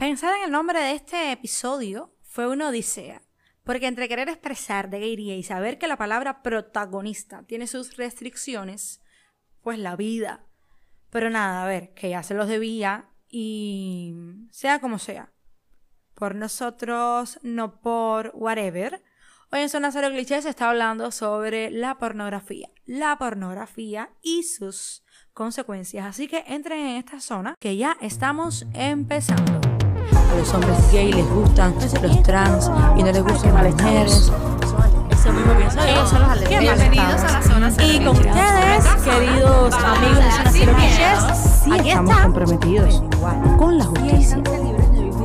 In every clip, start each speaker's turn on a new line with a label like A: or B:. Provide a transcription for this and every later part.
A: Pensar en el nombre de este episodio fue una odisea, porque entre querer expresar de qué iría y saber que la palabra protagonista tiene sus restricciones, pues la vida. Pero nada, a ver, que ya se los debía y sea como sea. Por nosotros, no por whatever. Hoy en Zona Cero Clichés se está hablando sobre la pornografía. La pornografía y sus consecuencias. Así que entren en esta zona que ya estamos empezando. A los hombres gay les gustan los trans y no les gustan las mujeres.
B: Eso mismo pienso yo. Bienvenidos a la zona cero.
A: Y con ustedes, queridos amigos de Zona Cero Clichés,
C: Sí,
A: aquí
C: estamos comprometidos con la justicia,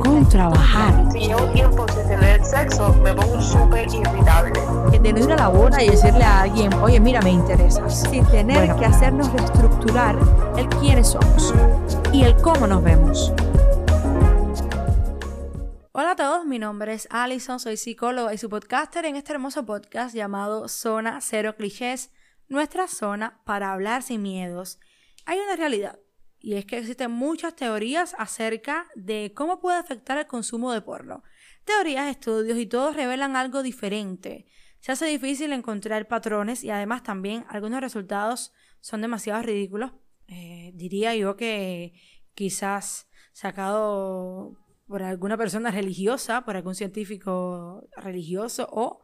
C: con trabajar.
D: Si llevo tiempo sin tener sexo, me pongo súper irritable.
C: De no ir a la boda y decirle a alguien, oye, mira, me interesas. Sin tener
A: Bueno.
C: que hacernos reestructurar el quiénes somos y el cómo nos vemos.
A: Hola a todos, mi nombre es Alison, soy psicóloga y su podcaster en este hermoso podcast llamado Zona Cero Clichés, nuestra zona para hablar sin miedos. Hay una realidad, y es que existen muchas teorías acerca de cómo puede afectar el consumo de porno. Teorías, estudios y todos revelan algo diferente. Se hace difícil encontrar patrones y además también algunos resultados son demasiado ridículos. Eh, diría yo que quizás sacado por alguna persona religiosa, por algún científico religioso o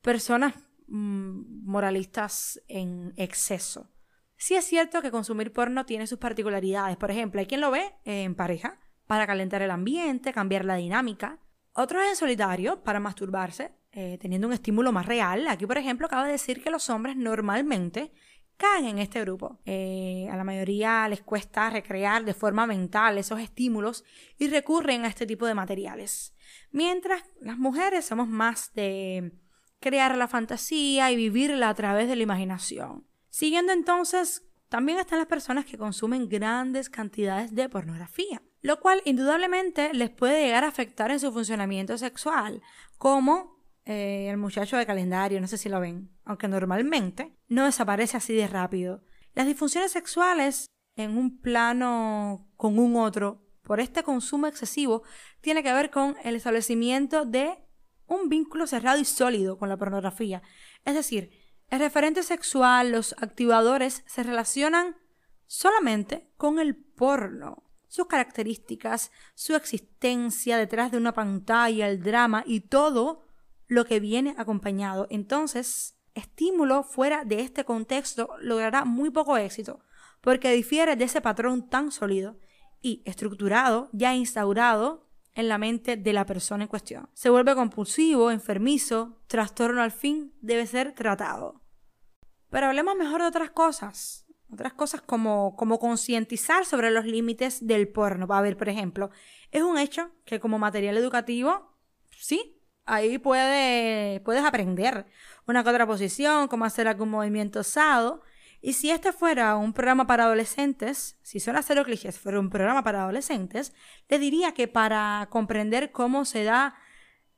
A: personas mm, moralistas en exceso. Sí es cierto que consumir porno tiene sus particularidades. Por ejemplo, hay quien lo ve en pareja para calentar el ambiente, cambiar la dinámica. Otros en solitario para masturbarse, eh, teniendo un estímulo más real. Aquí, por ejemplo, acaba de decir que los hombres normalmente caen en este grupo. Eh, a la mayoría les cuesta recrear de forma mental esos estímulos y recurren a este tipo de materiales. Mientras las mujeres somos más de crear la fantasía y vivirla a través de la imaginación. Siguiendo entonces, también están las personas que consumen grandes cantidades de pornografía, lo cual indudablemente les puede llegar a afectar en su funcionamiento sexual, como eh, el muchacho de calendario, no sé si lo ven, aunque normalmente no desaparece así de rápido. Las disfunciones sexuales en un plano con un otro por este consumo excesivo tiene que ver con el establecimiento de un vínculo cerrado y sólido con la pornografía. Es decir, el referente sexual, los activadores se relacionan solamente con el porno. Sus características, su existencia detrás de una pantalla, el drama y todo lo que viene acompañado. Entonces, estímulo fuera de este contexto logrará muy poco éxito, porque difiere de ese patrón tan sólido y estructurado, ya instaurado en la mente de la persona en cuestión. Se vuelve compulsivo, enfermizo, trastorno al fin, debe ser tratado. Pero hablemos mejor de otras cosas. Otras cosas como, como concientizar sobre los límites del porno. A ver, por ejemplo, es un hecho que como material educativo, sí, ahí puede, puedes aprender una que otra posición, cómo hacer algún movimiento osado. Y si este fuera un programa para adolescentes, si Zona Cero fuera un programa para adolescentes, le diría que para comprender cómo se da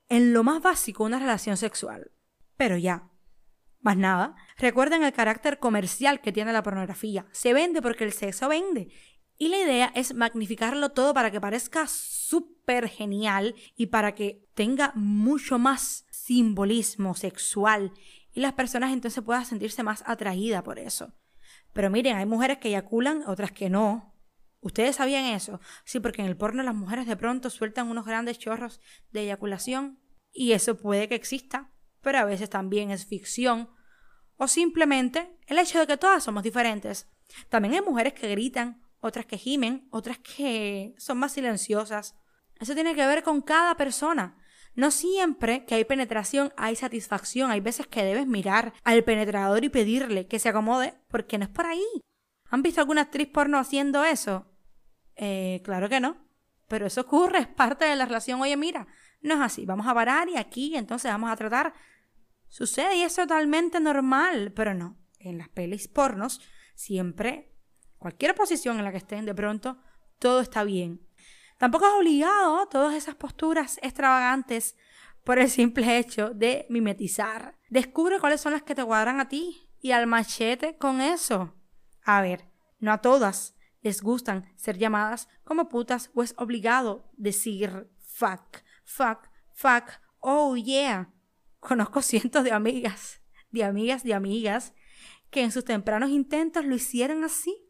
A: en lo más básico una relación sexual. Pero ya, más nada. Recuerden el carácter comercial que tiene la pornografía. Se vende porque el sexo vende. Y la idea es magnificarlo todo para que parezca súper genial y para que tenga mucho más simbolismo sexual y las personas entonces puedan sentirse más atraídas por eso. Pero miren, hay mujeres que eyaculan, otras que no. ¿Ustedes sabían eso? Sí, porque en el porno las mujeres de pronto sueltan unos grandes chorros de eyaculación y eso puede que exista, pero a veces también es ficción o simplemente el hecho de que todas somos diferentes. También hay mujeres que gritan, otras que gimen, otras que son más silenciosas. Eso tiene que ver con cada persona. No siempre que hay penetración hay satisfacción. Hay veces que debes mirar al penetrador y pedirle que se acomode porque no es por ahí. ¿Han visto alguna actriz porno haciendo eso? Eh, claro que no. Pero eso ocurre, es parte de la relación. Oye, mira, no es así. Vamos a parar y aquí entonces vamos a tratar. Sucede y es totalmente normal. Pero no. En las pelis pornos, siempre, cualquier posición en la que estén, de pronto, todo está bien. Tampoco es obligado todas esas posturas extravagantes por el simple hecho de mimetizar. Descubre cuáles son las que te cuadran a ti y al machete con eso. A ver, no a todas, les gustan ser llamadas como putas o es obligado decir fuck, fuck, fuck, oh yeah. Conozco cientos de amigas, de amigas, de amigas, que en sus tempranos intentos lo hicieron así.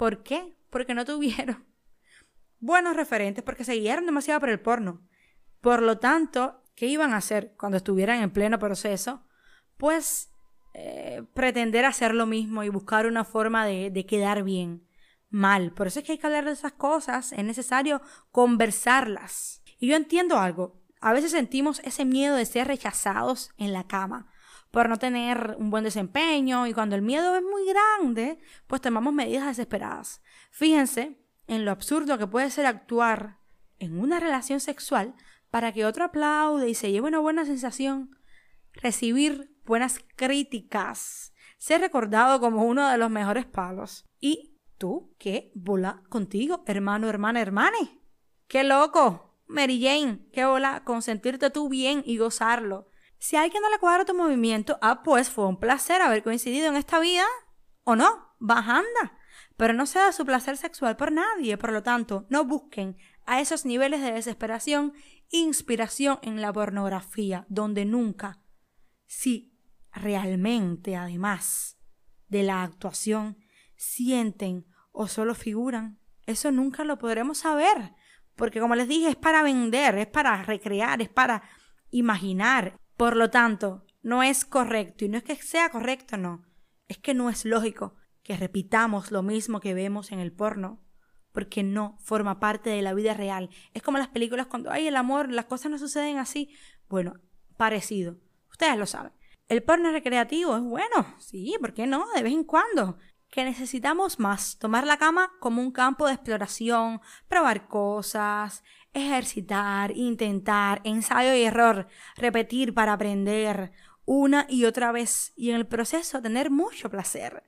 A: ¿Por qué? Porque no tuvieron buenos referentes, porque se guiaron demasiado por el porno. Por lo tanto, ¿qué iban a hacer cuando estuvieran en pleno proceso? Pues eh, pretender hacer lo mismo y buscar una forma de, de quedar bien. Mal. Por eso es que hay que hablar de esas cosas. Es necesario conversarlas. Y yo entiendo algo. A veces sentimos ese miedo de ser rechazados en la cama por no tener un buen desempeño y cuando el miedo es muy grande, pues tomamos medidas desesperadas. Fíjense en lo absurdo que puede ser actuar en una relación sexual para que otro aplaude y se lleve una buena sensación, recibir buenas críticas, ser recordado como uno de los mejores palos. ¿Y tú qué bola contigo, hermano, hermana, hermane? ¡Qué loco! Mary Jane, qué bola consentirte tú bien y gozarlo. Si a alguien no le cuadra tu movimiento, ah, pues fue un placer haber coincidido en esta vida, o no, bajanda. Pero no se da su placer sexual por nadie, por lo tanto, no busquen a esos niveles de desesperación inspiración en la pornografía, donde nunca, si realmente además de la actuación, sienten o solo figuran, eso nunca lo podremos saber, porque como les dije, es para vender, es para recrear, es para imaginar. Por lo tanto, no es correcto, y no es que sea correcto, no, es que no es lógico que repitamos lo mismo que vemos en el porno porque no forma parte de la vida real. Es como las películas cuando hay el amor, las cosas no suceden así. Bueno, parecido. Ustedes lo saben. El porno recreativo es bueno, sí, ¿por qué no? De vez en cuando. Que necesitamos más, tomar la cama como un campo de exploración, probar cosas, ejercitar, intentar, ensayo y error, repetir para aprender una y otra vez y en el proceso tener mucho placer.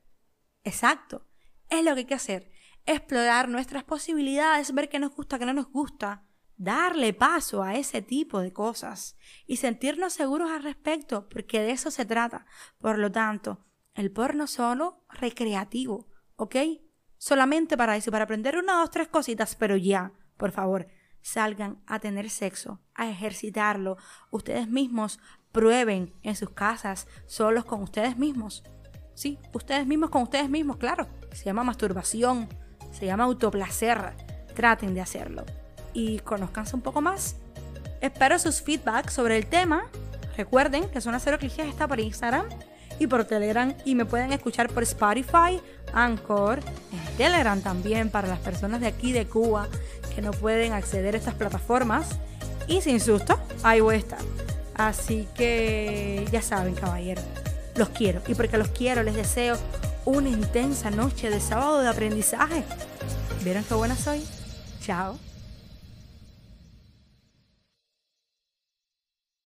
A: Exacto, es lo que hay que hacer explorar nuestras posibilidades, ver qué nos gusta, qué no nos gusta, darle paso a ese tipo de cosas y sentirnos seguros al respecto, porque de eso se trata. Por lo tanto, el porno solo recreativo, ¿ok? Solamente para eso, para aprender una, dos, tres cositas, pero ya, por favor, salgan a tener sexo, a ejercitarlo. Ustedes mismos prueben en sus casas, solos con ustedes mismos. Sí, ustedes mismos con ustedes mismos, claro. Se llama masturbación, se llama autoplacer. Traten de hacerlo. Y conozcanse un poco más. Espero sus feedbacks sobre el tema. Recuerden que Zona Cero Clichés está por Instagram y por Telegram y me pueden escuchar por Spotify, Anchor, en Telegram también para las personas de aquí de Cuba que no pueden acceder a estas plataformas. Y sin susto, ahí voy a estar. Así que ya saben, caballeros, los quiero. Y porque los quiero, les deseo una intensa noche de sábado de aprendizaje. ¿Vieron qué buena soy? Chao.